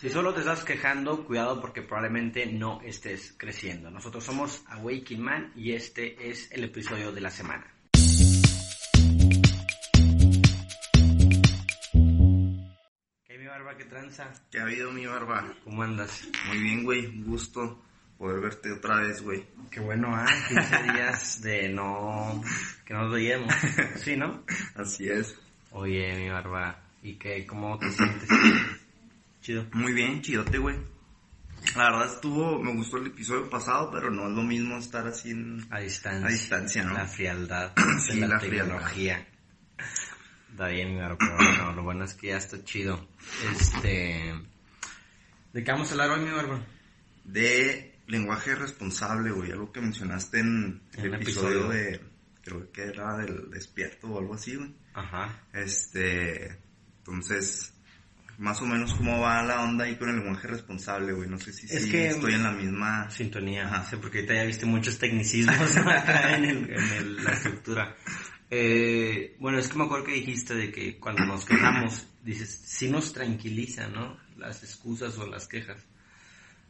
Si solo te estás quejando, cuidado porque probablemente no estés creciendo. Nosotros somos Awakening Man y este es el episodio de la semana. ¿Qué mi barba? ¿Qué tranza? ¿Qué ha habido, mi barba? ¿Cómo andas? Muy bien, güey. Un gusto poder verte otra vez, güey. Qué bueno, ah, 15 días de no... que no nos veíamos. Sí, ¿no? Así es. Oye, mi barba, ¿y qué? ¿Cómo te sientes? Chido. Muy bien, chidote, güey. La verdad estuvo, me gustó el episodio pasado, pero no es lo mismo estar así en... A distancia. A distancia, ¿no? La frialdad Sí, de la, la tecnología. Está bien, pero bueno, lo bueno es que ya está chido. Este... ¿De qué vamos a hablar hoy, mi barba? De lenguaje responsable, güey. Algo que mencionaste en el En episodio, episodio. de, creo que era del despierto o algo así, güey. Ajá. Este, entonces, más o menos cómo va la onda ahí con el lenguaje responsable, güey. No sé si Es sí que- estoy en la misma... Sintonía, Ajá. sí, porque ahorita ya viste muchos tecnicismos acá en, el- en el- la estructura. Eh, bueno, es que me acuerdo que dijiste de que cuando nos quejamos, dices, sí nos tranquiliza, ¿no? Las excusas o las quejas.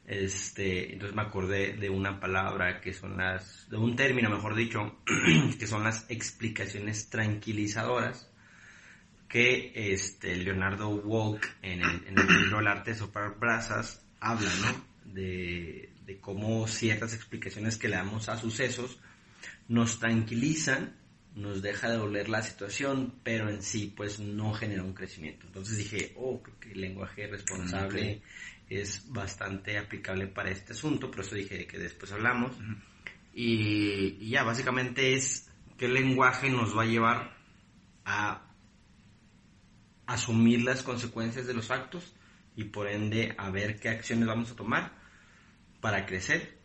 Este, entonces me acordé de una palabra que son las, de un término, mejor dicho, que son las explicaciones tranquilizadoras que este Leonardo Walk en el, en el libro El arte de soplar brasas habla, ¿no? De, de cómo ciertas explicaciones que le damos a sucesos nos tranquilizan, nos deja de doler la situación, pero en sí pues no genera un crecimiento. Entonces dije, oh, creo que el lenguaje responsable es bastante aplicable para este asunto, por eso dije que después hablamos. y, y ya, básicamente es qué lenguaje nos va a llevar a asumir las consecuencias de los actos y por ende a ver qué acciones vamos a tomar para crecer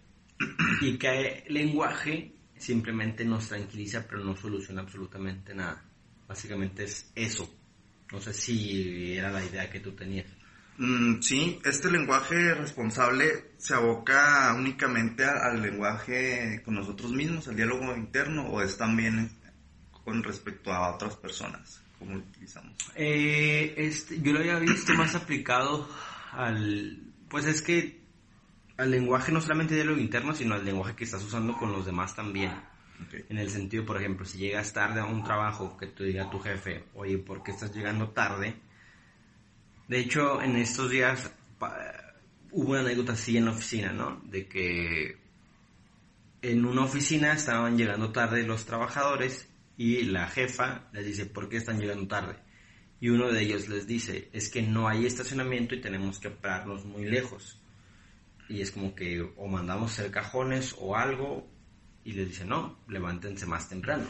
y qué lenguaje simplemente nos tranquiliza pero no soluciona absolutamente nada. Básicamente es eso. No sé si era la idea que tú tenías. Mm, sí, este lenguaje responsable se aboca únicamente al lenguaje con nosotros mismos, al diálogo interno, o es también con respecto a otras personas, como lo utilizamos. Eh, este, yo lo había visto más aplicado al... Pues es que al lenguaje no solamente de lo interno, sino al lenguaje que estás usando con los demás también. Ok. En el sentido, por ejemplo, si llegas tarde a un trabajo, que te diga tu jefe, oye, ¿por qué estás llegando tarde? De hecho, en estos días pa- hubo una anécdota así en la oficina, ¿no? De que en una oficina estaban llegando tarde los trabajadores y la jefa les dice, ¿por qué están llegando tarde? Y uno de ellos les dice, es que no hay estacionamiento y tenemos que pararnos muy lejos. Y es como que o mandamos hacer cajones o algo y les dice, no, levántense más temprano.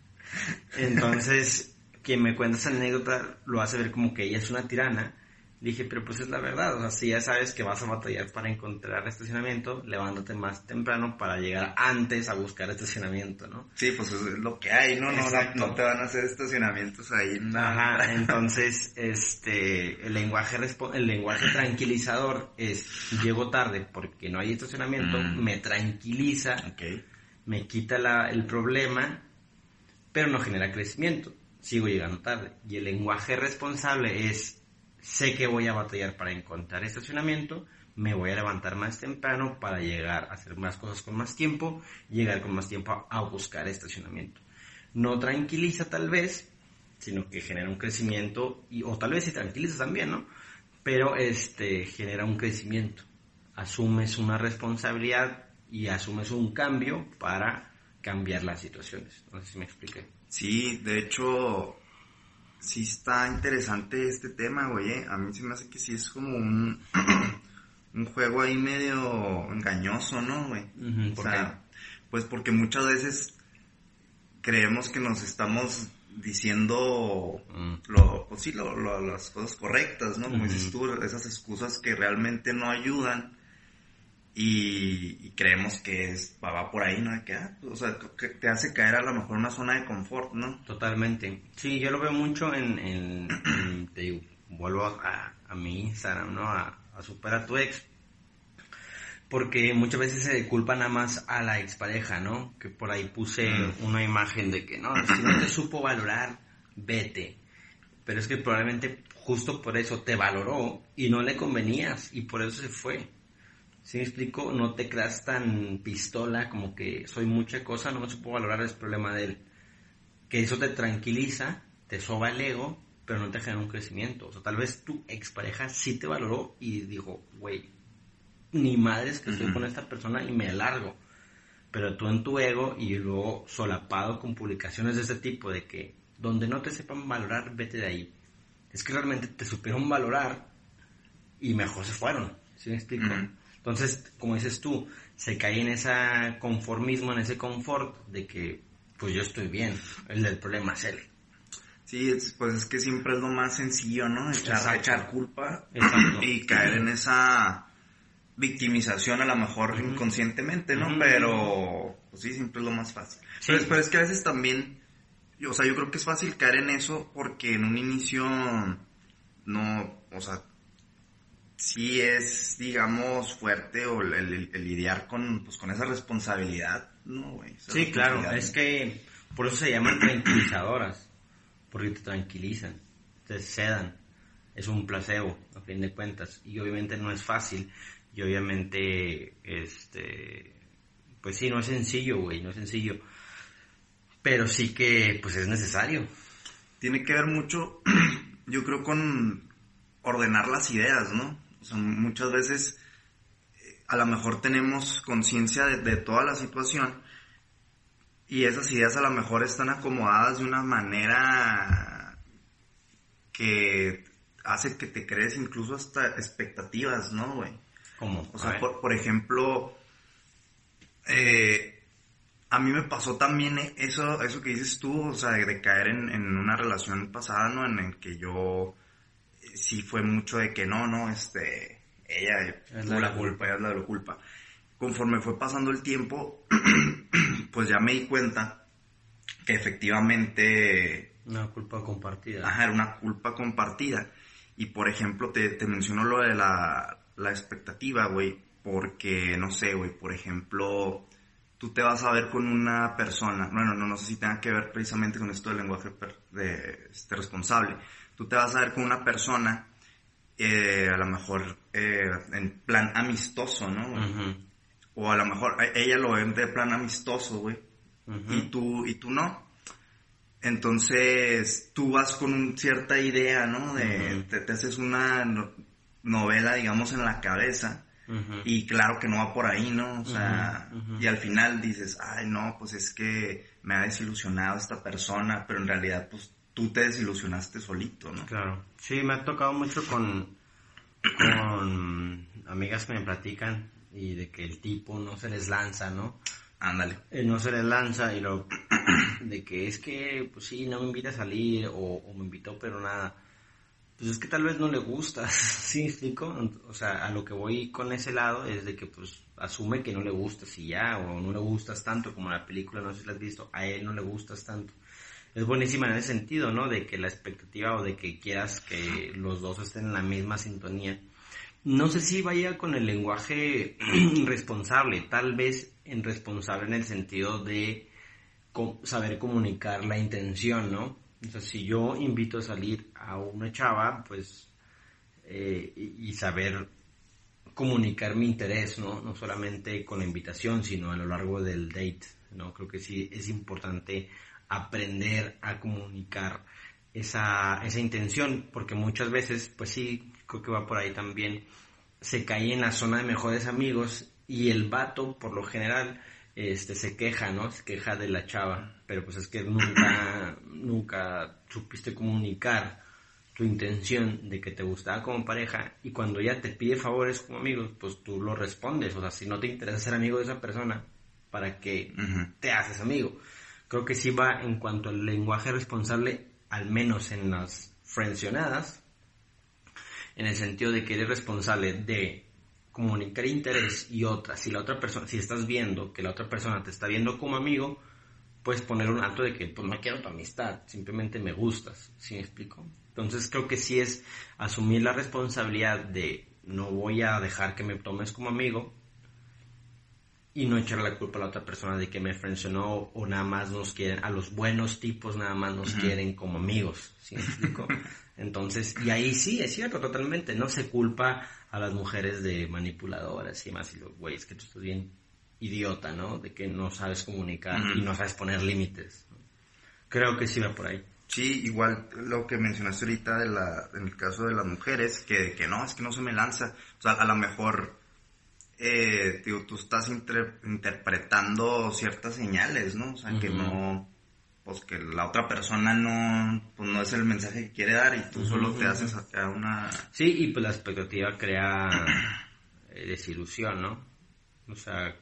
Entonces, quien me cuenta esa anécdota lo hace ver como que ella es una tirana. Dije, pero pues es la verdad, o sea, si ya sabes que vas a batallar para encontrar estacionamiento, levántate más temprano para llegar antes a buscar estacionamiento, ¿no? Sí, pues es lo que hay, ¿no? No, no te van a hacer estacionamientos ahí. Ajá, entonces, este, el lenguaje, el lenguaje tranquilizador es, llego tarde porque no hay estacionamiento, Mm. me tranquiliza, me quita la- el problema, pero no genera crecimiento. Sigo llegando tarde. Y el lenguaje responsable es, sé que voy a batallar para encontrar estacionamiento, me voy a levantar más temprano para llegar a hacer más cosas con más tiempo, llegar con más tiempo a, a buscar estacionamiento. No tranquiliza tal vez, sino que genera un crecimiento, y, o tal vez sí tranquiliza también, ¿no? Pero este, genera un crecimiento. Asumes una responsabilidad y asumes un cambio para cambiar las situaciones. No sé si me expliqué. Sí, de hecho, sí está interesante este tema, güey. eh. A mí se me hace que sí es como un, un juego ahí medio engañoso, ¿no, güey? O ¿por sea, pues porque muchas veces creemos que nos estamos diciendo Mm. lo, pues sí, lo- lo- las cosas correctas, ¿no? Como dices tú, esas excusas que realmente no ayudan y, y creemos que es, va, va por ahí, ¿no? Que, ah, o sea, que te hace caer a lo mejor una zona de confort, ¿no? Totalmente. Sí, yo lo veo mucho en, en- en- te digo, vuelvo a, a mi Instagram, ¿no? A, a superar a tu ex. Porque muchas veces se culpa nada más a la expareja, ¿no? Que por ahí puse Mm. una imagen de que, no, si no te supo valorar, vete. pero es que probablemente justo por eso te valoró y no le convenías y por eso se fue. Si me explico? No te creas tan pistola como que soy mucha cosa, no me supo valorar, es problema de él. Que eso te tranquiliza, te soba el ego, pero no te genera un crecimiento. O sea, tal vez tu expareja sí te valoró y dijo, güey, ni madres que estoy con esta persona y me largo. Pero tú en tu ego y luego solapado con publicaciones de este tipo de que donde no te sepan valorar, vete de ahí. Es que realmente te supieron valorar y mejor se fueron. ¿Sí me explico? Entonces, como dices tú, se cae en ese conformismo, en ese confort de que, pues yo estoy bien, el del problema es él. Sí, pues es que siempre es lo más sencillo, ¿no? Echar, echar culpa Exacto. y caer en esa victimización a lo mejor inconscientemente, ¿no? Pero, pues sí, siempre es lo más fácil. Sí. Pero, es- pero es que a veces también, o sea, yo creo que es fácil caer en eso porque en un inicio no, o sea, sí es, digamos, fuerte o el, el- el lidiar con, pues, con esa responsabilidad, ¿no, güey? Sí, claro, es que por eso se llaman tranquilizadoras, porque te tranquilizan, te sedan, es un placebo, a fin de cuentas, y obviamente no es fácil, y obviamente, este, pues sí, no es sencillo, güey, no es sencillo, pero sí que, pues es necesario. tiene que ver mucho, yo creo, con ordenar las ideas, ¿no? O sea, muchas veces eh, a lo mejor tenemos conciencia de, de toda la situación y esas ideas a lo mejor están acomodadas de una manera que hace que te crees incluso hasta expectativas, ¿no, güey? Como, O sea, por, por ejemplo, eh, a mí me pasó también eh, eso, eso que dices tú, o sea, de, de caer en, en una relación pasada, ¿no? En el que yo sí fue mucho de que no, no, este, ella Es tuvo la la culpa, ella es la de la culpa. Conforme fue pasando el tiempo, pues ya me di cuenta que efectivamente Una culpa compartida. Ajá, era una culpa compartida. Y por ejemplo, te, te menciono lo de la, la expectativa, güey, porque, no sé, güey, por ejemplo, tú te vas a ver con una persona, bueno, no, no sé si tenga que ver precisamente con esto del lenguaje de, este, responsable, tú te vas a ver con una persona, eh, a lo mejor eh, en plan amistoso, ¿no? O a lo mejor eh, ella lo ve de plan amistoso, güey, y tú y tú no. Entonces, tú vas con un- cierta idea, ¿no? De, te, te haces una no- novela, digamos, en la cabeza. Y claro que no va por ahí, ¿no? O sea, y al final dices, ay, no, pues es que me ha desilusionado esta persona, pero en realidad, pues tú te desilusionaste solito, ¿no? Claro. Sí, me ha tocado mucho con, con amigas que me platican y de que el tipo no se les lanza, ¿no? Ándale. Eh, no se les lanza y lo de que es que, pues sí, no me invita a salir o, o me invitó pero nada. Pues es que tal vez no le gusta, ¿sí explico? O sea, a lo que voy con ese lado es de que pues asume que no le gustas y ya, o no le gustas tanto como la película, no sé si la has visto, a él no le gustas tanto. Es buenísima en ese sentido, ¿no? De que la expectativa o de que quieras que los dos estén en la misma sintonía. No sé si vaya con el lenguaje responsable, tal vez en responsable en el sentido de saber comunicar la intención, ¿no? O sea, si yo invito a salir a una chava, pues, eh, y saber comunicar mi interés, ¿no? No solamente con la invitación, sino a lo largo del date, ¿no? Creo que sí es importante aprender a comunicar esa, esa intención, porque muchas veces, pues sí, creo que va por ahí también, se cae en la zona de mejores amigos y el vato, por lo general, este, se queja, ¿no? Se queja de la chava, pero pues es que nunca, nunca supiste comunicar tu intención de que te gustaba como pareja y cuando ella te pide favores como amigos, pues tú lo respondes, o sea, si no te interesa ser amigo de esa persona, ¿para qué te haces amigo? Creo que sí va en cuanto al lenguaje responsable, al menos en las frencionadas, en el sentido de que eres responsable de comunicar interés y otra, si la otra persona, si estás viendo que la otra persona te está viendo como amigo, puedes poner un alto de que pues no quiero tu amistad, simplemente me gustas, ¿sí me explico? Entonces creo que sí es asumir la responsabilidad de no voy a dejar que me tomes como amigo y no echarle la culpa a la otra persona de que me frencionó o nada más nos quieren, a los buenos tipos nada más nos quieren como amigos, ¿sí me explico? Entonces, y ahí sí, es cierto, totalmente, no se culpa a las mujeres de manipuladoras y más, y los güeyes que tú estás bien idiota, ¿no? De que no sabes comunicar y no sabes poner límites. Creo que sí va por ahí. Sí, igual lo que mencionaste ahorita de la, en el caso de las mujeres, que, que no, es que no se me lanza. O sea, a lo mejor eh, tú estás interpretando ciertas señales, ¿no? O sea, que no, pues que la otra persona no, pues no es el mensaje que quiere dar y tú solo te haces acá una... Sí, y pues la expectativa crea eh, desilusión, ¿no? O sea,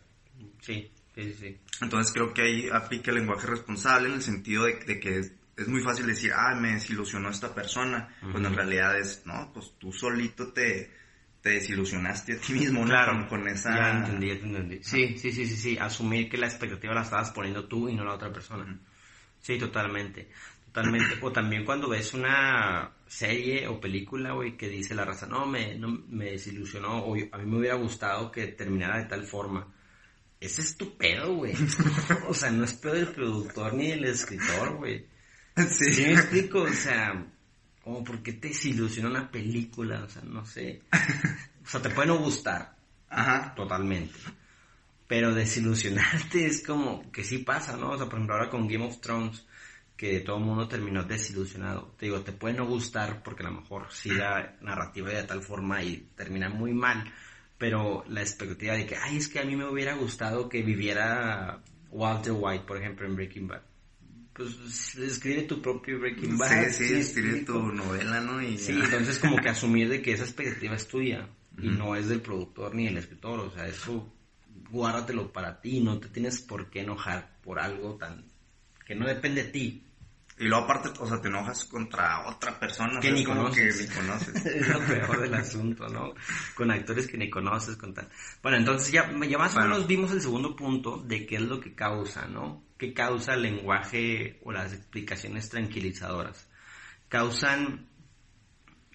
sí, sí, sí. Entonces creo que ahí aplica el lenguaje responsable en el sentido de, que es, muy fácil decir, ah, me desilusionó esta persona, cuando en realidad es, no, pues tú solito te te desilusionaste a ti mismo, Claro, con, esa... Ya entendí, entendí. Sí, sí, sí, sí, sí, asumir que la expectativa la estabas poniendo tú y no la otra persona. Sí, totalmente, totalmente. o también cuando ves una serie o película, güey, que dice la raza, no, me, no, me desilusionó, o a mí me hubiera gustado que terminara de tal forma. Ese es tu pedo, güey. o sea, no es pedo del productor ni del escritor, güey. Sí. ¿Sí me explico? O sea, como porque te desilusiona una película, o sea, no sé. O sea, te puede no gustar. Ajá. Totalmente. Pero desilusionarte es como que sí pasa, ¿no? O sea, por ejemplo, ahora con Game of Thrones, que todo el mundo terminó desilusionado. Te digo, te puede no gustar porque a lo mejor sí la narrativa de tal forma y termina muy mal, pero la expectativa de que, ay, es que a mí me hubiera gustado que viviera Walter White, por ejemplo, en Breaking Bad pues escribe tu propio Breaking Bad. Sí, sí, escribe tu novela, ¿no? Y sí, entonces como que asumir de que esa expectativa es tuya y no es del productor ni del escritor, o sea, eso guárdatelo para ti, no te tienes por qué enojar por algo tan que no depende de ti. Y luego aparte, o sea, te enojas contra otra persona que, ni conoces. que ni conoces. es lo peor del asunto, ¿no? Con actores que ni conoces, con tal. Bueno, entonces ya, ya más o menos vimos el segundo punto de qué es lo que causa, ¿no? ¿Qué causa el lenguaje o las explicaciones tranquilizadoras? Causan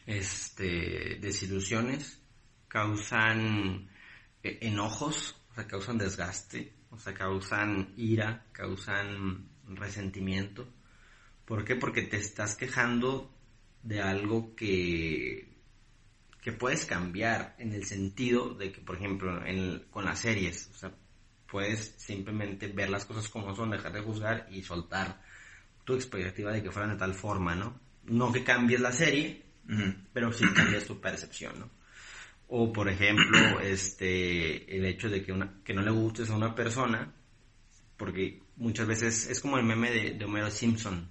este, desilusiones, causan eh, enojos, o sea, causan desgaste, o sea, causan ira, causan resentimiento. ¿Por qué? Porque te estás quejando de algo que, que puedes cambiar en el sentido de que, por ejemplo, con las series, o sea, puedes simplemente ver las cosas como son, dejar de juzgar y soltar tu expectativa de que fueran de tal forma, ¿no? No que cambies la serie, pero sí cambias tu percepción, ¿no? O, por ejemplo, este, el hecho de que, una, que no le gustes a una persona, porque muchas veces es como el meme de, de Homero Simpson,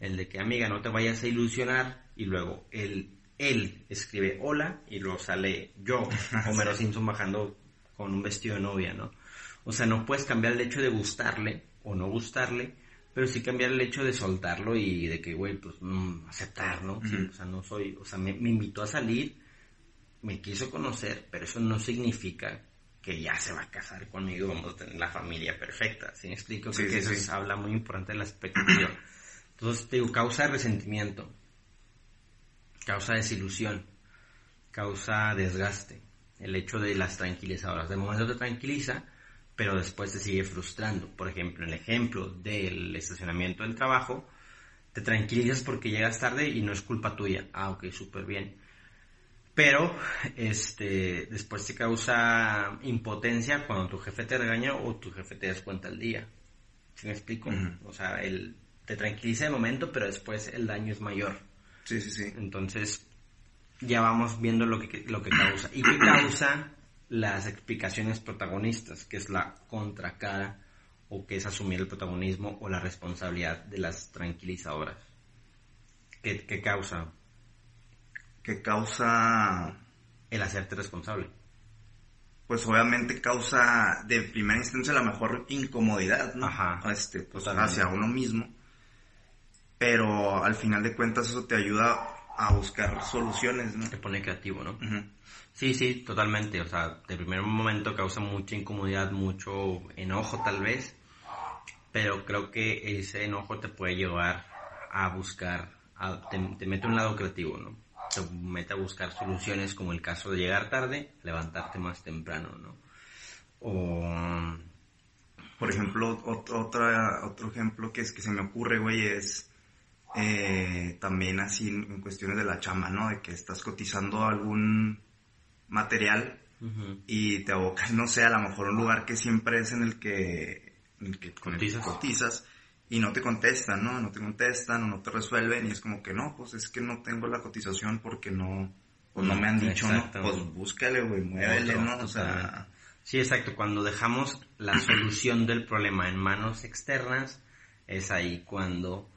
el de que, amiga, no te vayas a ilusionar, y luego él, él escribe hola, y luego sale yo, Homero Simpson, bajando con un vestido de novia, ¿no? O sea, no puedes cambiar el hecho de gustarle o no gustarle, pero sí cambiar el hecho de soltarlo y de que, güey, pues mm, aceptar, ¿no? o sea, no soy, o sea, me, invitó a salir, me quiso conocer, pero eso no significa que ya se va a casar conmigo vamos a tener la familia perfecta. ¿Sí me explico? Sí, que eso habla muy importante de la expectativa. Entonces, te digo, causa resentimiento, causa desilusión, causa desgaste. El hecho de las tranquilizadoras. De momento te tranquiliza, pero después te sigue frustrando. Por ejemplo, en el ejemplo del estacionamiento del trabajo, te tranquilizas porque llegas tarde y no es culpa tuya. Ah, ok, súper bien. Pero este, después te causa impotencia cuando tu jefe te regaña o tu jefe te descuenta el día. ¿Sí me explico? O sea, él te tranquiliza de momento, pero después el daño es mayor. Sí, sí, sí. Entonces, ya vamos viendo lo que, lo que causa. ¿Y qué causa las explicaciones protagonistas, que es la contracara o que es asumir el protagonismo o la responsabilidad de las tranquilizadoras. ¿Qué, qué causa? ¿Qué causa? El hacerte responsable. Pues obviamente causa de primera instancia la mejor incomodidad, ¿no? Ajá. Este, pues, hacia uno mismo. Pero al final de cuentas eso te ayuda a buscar soluciones, ¿no? Te pone creativo, ¿no? Sí, sí, totalmente. O sea, de primer momento causa mucha incomodidad, mucho enojo tal vez, pero creo que ese enojo te puede llevar a buscar, te, mete un lado creativo, ¿no? Te mete a buscar soluciones como el caso de llegar tarde, levantarte más temprano, ¿no? O, Por ejemplo, ot- otra, otro ejemplo que es que se me ocurre, güey, es eh, también así en, cuestiones de la chamba, ¿no? De que estás cotizando algún material y te abocas, no sé, a lo mejor un lugar que siempre es en el que, en el Cotizas. cotizas y no te contestan, ¿no? No te contestan o no te resuelven y es como que no, pues es que no tengo la cotización porque no, pues no me han dicho, ¿no? Pues búscale, güey, muévele, ¿no? O sea. Sí, exacto. Cuando dejamos la solución del problema en manos externas, es ahí cuando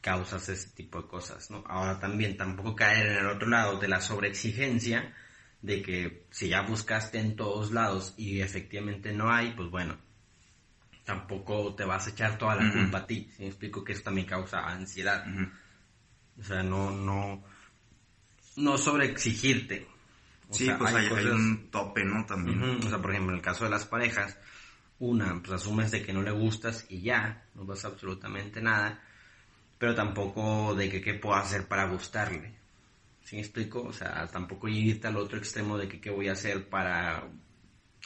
causas ese tipo de cosas, ¿no? Ahora también tampoco caer en el otro lado de la sobreexigencia, de que si ya buscaste en todos lados y efectivamente no hay, pues bueno, tampoco te vas a echar toda la culpa a ti. ¿sí me explico que eso también causa ansiedad. O sea, no, no, no sobreexigirte. O sí, sea, pues hay, hay cosas- un tope, ¿no? También. Ujú, O sea, por ejemplo, en el caso de las parejas, una, pues asumes de que no le gustas y ya, no pasa absolutamente nada, pero tampoco de que qué puedo hacer para gustarle. ¿Sí me explico? O sea, tampoco irte al otro extremo de que qué voy a hacer para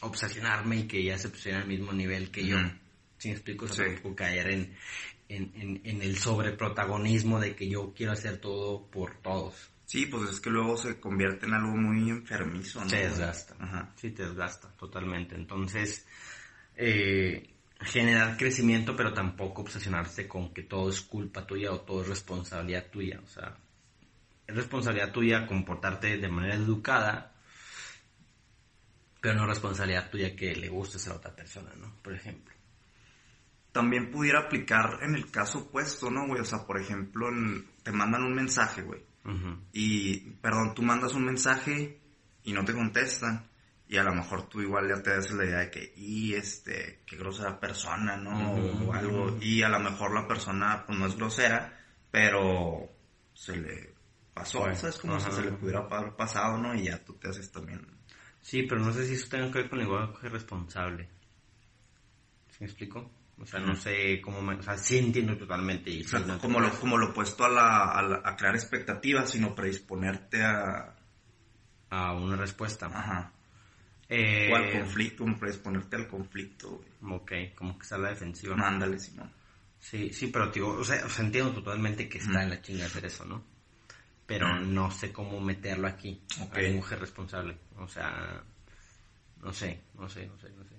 obsesionarme y que ella se pusiera al mismo nivel que yo. ¿Sí me explico? O sea, Sí. tampoco caer en, en, en, en el sobreprotagonismo de que yo quiero hacer todo por todos. Sí, pues es que luego se convierte en algo muy enfermizo, ¿no? Te güey? desgasta. Ajá. Sí, te desgasta totalmente. Entonces, eh, generar crecimiento, pero tampoco obsesionarse con que todo es culpa tuya o todo es responsabilidad tuya. O sea, es responsabilidad tuya comportarte de manera educada, pero no responsabilidad tuya que le gustes a la otra persona, ¿no? Por ejemplo. También pudiera aplicar en el caso opuesto, ¿no, güey? O sea, por ejemplo, en- te mandan un mensaje, güey. Y, perdón, tú mandas un mensaje y no te contestan. Y a lo mejor tú igual ya te das la idea de que, y este, qué grosera persona, ¿no? O algo. Y a lo mejor la persona, pues no es grosera, pero se le pasó, Pues, ¿sabes? Como si se le pudiera haber pasado, ¿no? Y ya tú te haces también. Sí, pero no sé si eso tenga que ver con el lenguaje responsable. ¿Sí me explico? O sea, no sé cómo me... O sea, sí entiendo totalmente. Y O sea, sí, no te como, lo, como lo opuesto a, la, a, la- a crear expectativas, sino predisponerte a... A una respuesta. Ajá. Eh, O al conflicto, como predisponerte al conflicto, güey. Ok, como que está la defensiva. Mándale, si no. Sí, sí, pero digo, o sea, o sea, entiendo totalmente que está en la chinga hacer eso, ¿no? Pero no sé cómo meterlo aquí, a mujer responsable. O sea, no sé, no sé, no sé, no sé.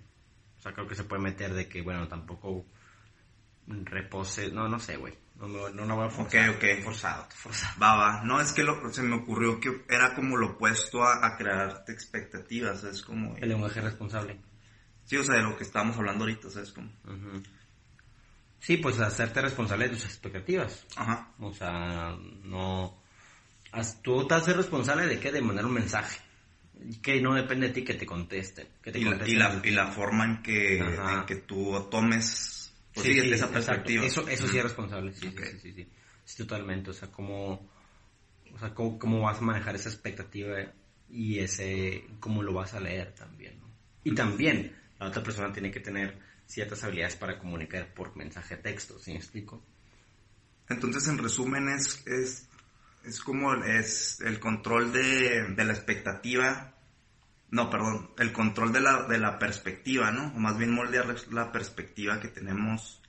O sea, creo que se puede meter de que, bueno, tampoco repose, no, no sé, güey. No, no, no, no voy a forzar. Ok, ok. Forzado, forzado. Va, va. No, es que lo, se me ocurrió que era como lo opuesto a, a crearte expectativas, es como... El lenguaje responsable. Sí, o sea, de lo que estábamos hablando ahorita, ¿sabes? Como... Ujú. Sí, pues hacerte responsable de tus expectativas. Ajá. O sea, no... Tú te haces responsable de qué? De mandar un mensaje. Que no depende de ti que te contesten. Que te Y la, contesten y, la, y la forma en que, en que tú tomes... Pues sí, sí, desde esa exacto. perspectiva. Eso, eso sí es responsable, sí, Ok. sí, sí, sí, totalmente. O sea, cómo, o sea, cómo, cómo vas a manejar esa expectativa y ese, cómo lo vas a leer también, ¿no? Y también, la otra persona tiene que tener ciertas habilidades para comunicar por mensaje texto, ¿sí me explico? Entonces, en resumen, es, es, es como es el control de, de la expectativa. No, perdón, el control de la, de la perspectiva, ¿no? O más bien moldear la perspectiva que tenemos,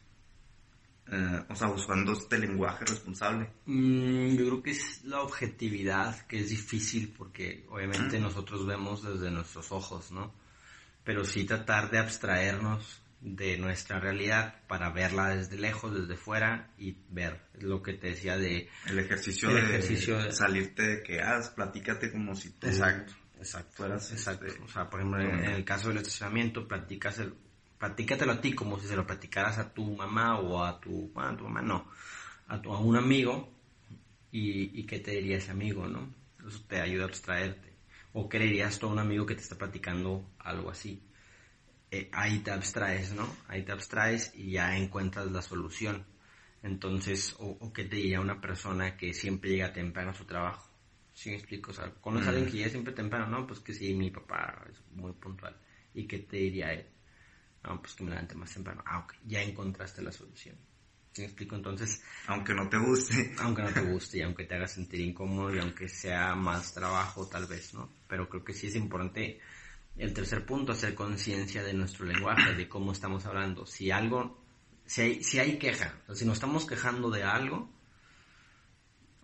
eh, o sea, usando este lenguaje responsable. Mm, yo creo que es la objetividad, que es difícil porque obviamente nosotros vemos desde nuestros ojos, ¿no? Pero sí tratar de abstraernos de nuestra realidad para verla desde lejos, desde fuera y ver lo que te decía de... El ejercicio, El de, ejercicio de- salirte de que, ah, platícate como si tú... exacto. Fueras, Exacto. este, O sea, por ejemplo, en, en el caso del estacionamiento, platicas el, platícatelo a ti como si se lo platicaras a tu mamá o a tu, bueno, a tu mamá no, a, tu, a un amigo y, y qué te diría ese amigo, ¿no? Eso te ayuda a abstraerte. O qué le dirías tú a un amigo que te está platicando algo así. Eh, ahí te abstraes, ¿no? Ahí te abstraes y ya encuentras la solución. Entonces, o, o qué te diría una persona que siempre llega temprano a su trabajo. ¿Sí me explico? O sea, conoces a alguien que llega siempre temprano, ¿no? Pues que sí, mi papá es muy puntual. ¿Y qué te diría él? No, pues que me levante más temprano. Ah, ok, ya encontraste la solución. ¿Sí me explico? Entonces, Aunque no te guste. aunque no te guste y aunque te haga sentir incómodo y aunque sea más trabajo tal vez, ¿no? Pero creo que sí es importante El tercer punto, hacer conciencia de nuestro lenguaje, de cómo estamos hablando. Si algo, si hay, si hay queja, o sea, si nos estamos quejando de algo,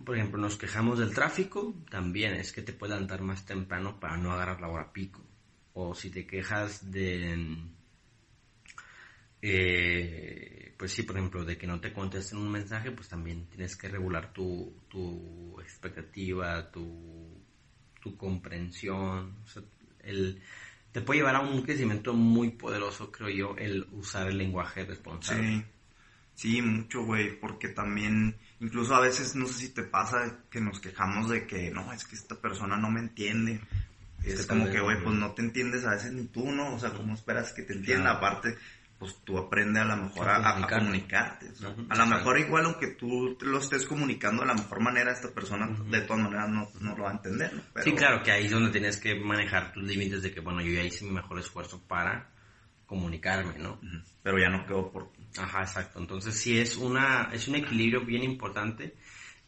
por ejemplo, nos quejamos del tráfico, también es que te puedes levantar más temprano para no agarrar la hora pico. O si te quejas de, eh, pues sí, por ejemplo, de que no te contesten un mensaje, pues también tienes que regular tu, tu expectativa, tu, tu comprensión. O sea, el, te puede llevar a un crecimiento muy poderoso, creo yo, el usar el lenguaje responsable. Sí, sí, mucho, güey, porque también, incluso a veces, no sé si te pasa que nos quejamos de que, no, es que esta persona no me entiende. Es, como que, güey, pues no te entiendes a veces ni tú, ¿no? O sea, ¿cómo esperas que te entienda? Aparte, pues tú aprendes a lo mejor a, comunicarte. a lo mejor igual aunque tú lo estés comunicando de la mejor manera, esta persona de todas maneras no, no, lo va a entender. ¿no? Sí, claro, que ahí es donde tienes que manejar tus límites de que, bueno, yo ya hice mi mejor esfuerzo para comunicarme, ¿no? Pero ya no quedó por ti. Ajá, exacto. Entonces sí es, una, es un equilibrio bien importante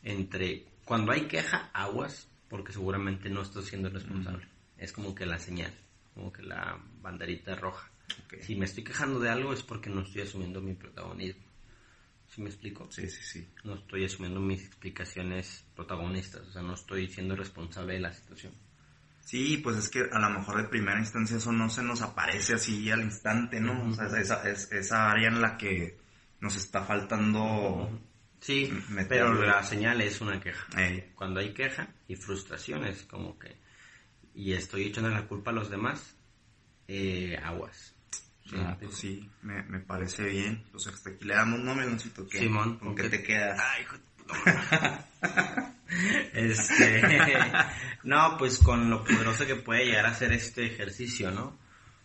entre cuando hay queja, aguas, porque seguramente no estoy siendo responsable. Es como que la señal, como que la banderita roja si me estoy quejando de algo es porque no estoy asumiendo mi protagonismo. ¿Sí me explico? Sí, sí, sí. No estoy asumiendo mis explicaciones protagonistas, o sea, no estoy siendo responsable de la situación. Sí, pues es que a lo mejor de primera instancia eso no se nos aparece así al instante, ¿no? O sea, esa, esa área en la que nos está faltando... Sí, pero la señal es una queja. Cuando hay queja y frustración es como que... Y estoy echando la culpa a los demás, eh, aguas. Ah, pues sí, me, me, parece bien. Pues hasta aquí le damos un meloncito. ¿qué? Simón, ¿con qué te quedas? Ay, hijo este, no, pues con lo poderoso que puede llegar a ser este ejercicio, ¿no?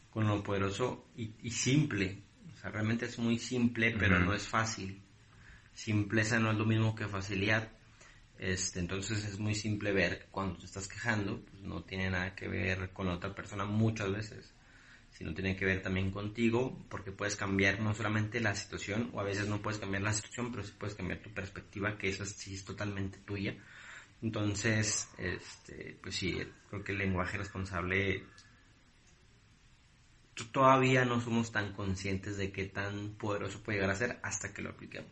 Con lo poderoso y, y simple. O sea, realmente es muy simple, pero no es fácil. Simpleza no es lo mismo que facilidad. Este, entonces es muy simple ver cuando te estás quejando, pues no tiene nada que ver con la otra persona muchas veces sino tiene que ver también contigo, porque puedes cambiar no solamente la situación, o a veces no puedes cambiar la situación, pero sí puedes cambiar tu perspectiva, que esa sí es totalmente tuya. Entonces, este, pues sí, creo que el lenguaje responsable todavía no somos tan conscientes de qué tan poderoso puede llegar a ser hasta que lo apliquemos.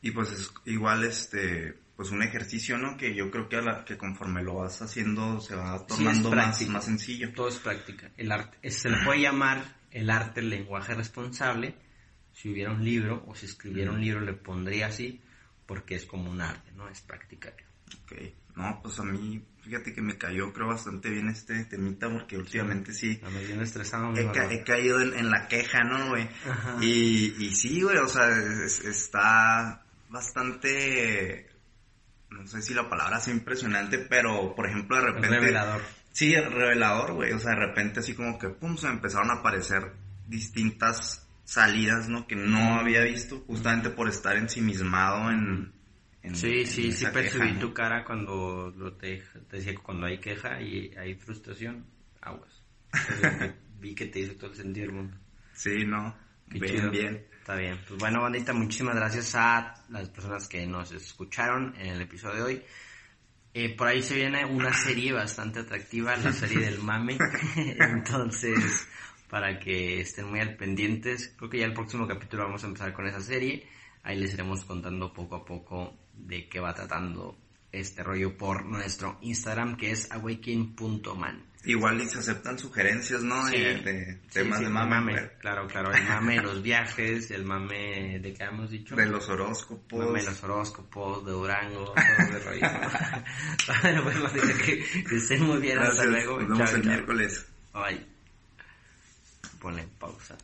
Y pues es igual este pues un ejercicio, ¿no? Que yo creo que, a la, que conforme lo vas haciendo se va tornando más, más sencillo. Todo es práctica. El arte, se le puede llamar el arte el lenguaje responsable. Si hubiera un libro o si escribiera un libro le pondría así porque es como un arte, ¿no? Es practicar. Ok. No, pues a mí, fíjate que me cayó creo bastante bien este temita porque últimamente sí. A mí bien estresado. He, caído en, la queja, ¿no, güey? Y, y sí, güey, o sea, está bastante no sé si la palabra es impresionante, pero por ejemplo de repente... Revelador. Sí, revelador, güey. O sea, de repente así como que, pum, se empezaron a aparecer distintas salidas, ¿no? Que no había visto justamente por estar ensimismado en... en sí, sí, sí percibí tu cara cuando lo te, te, decía que cuando hay queja y hay frustración, aguas. vi que te hizo todo el sentido del mundo. Sí, no. Bien, bien. Está bien. Pues bueno, bandita, muchísimas gracias a las personas que nos escucharon en el episodio de hoy. Eh, por ahí se viene una serie bastante atractiva, la serie del mame. Entonces, para que estén muy al pendientes, creo que ya el próximo capítulo vamos a empezar con esa serie. Ahí les iremos contando poco a poco de qué va tratando este rollo por nuestro Instagram que es awakening.man. Igual y se aceptan sugerencias, ¿no? de temas de mame. Claro, claro, el mame de los viajes, el mame de qué hemos dicho. De los horóscopos. Mame de los horóscopos, de Durango, todo de rollo. bueno, pues que, que estén muy bien, hasta luego. Nos vemos el miércoles. Bye. Ponle pausa.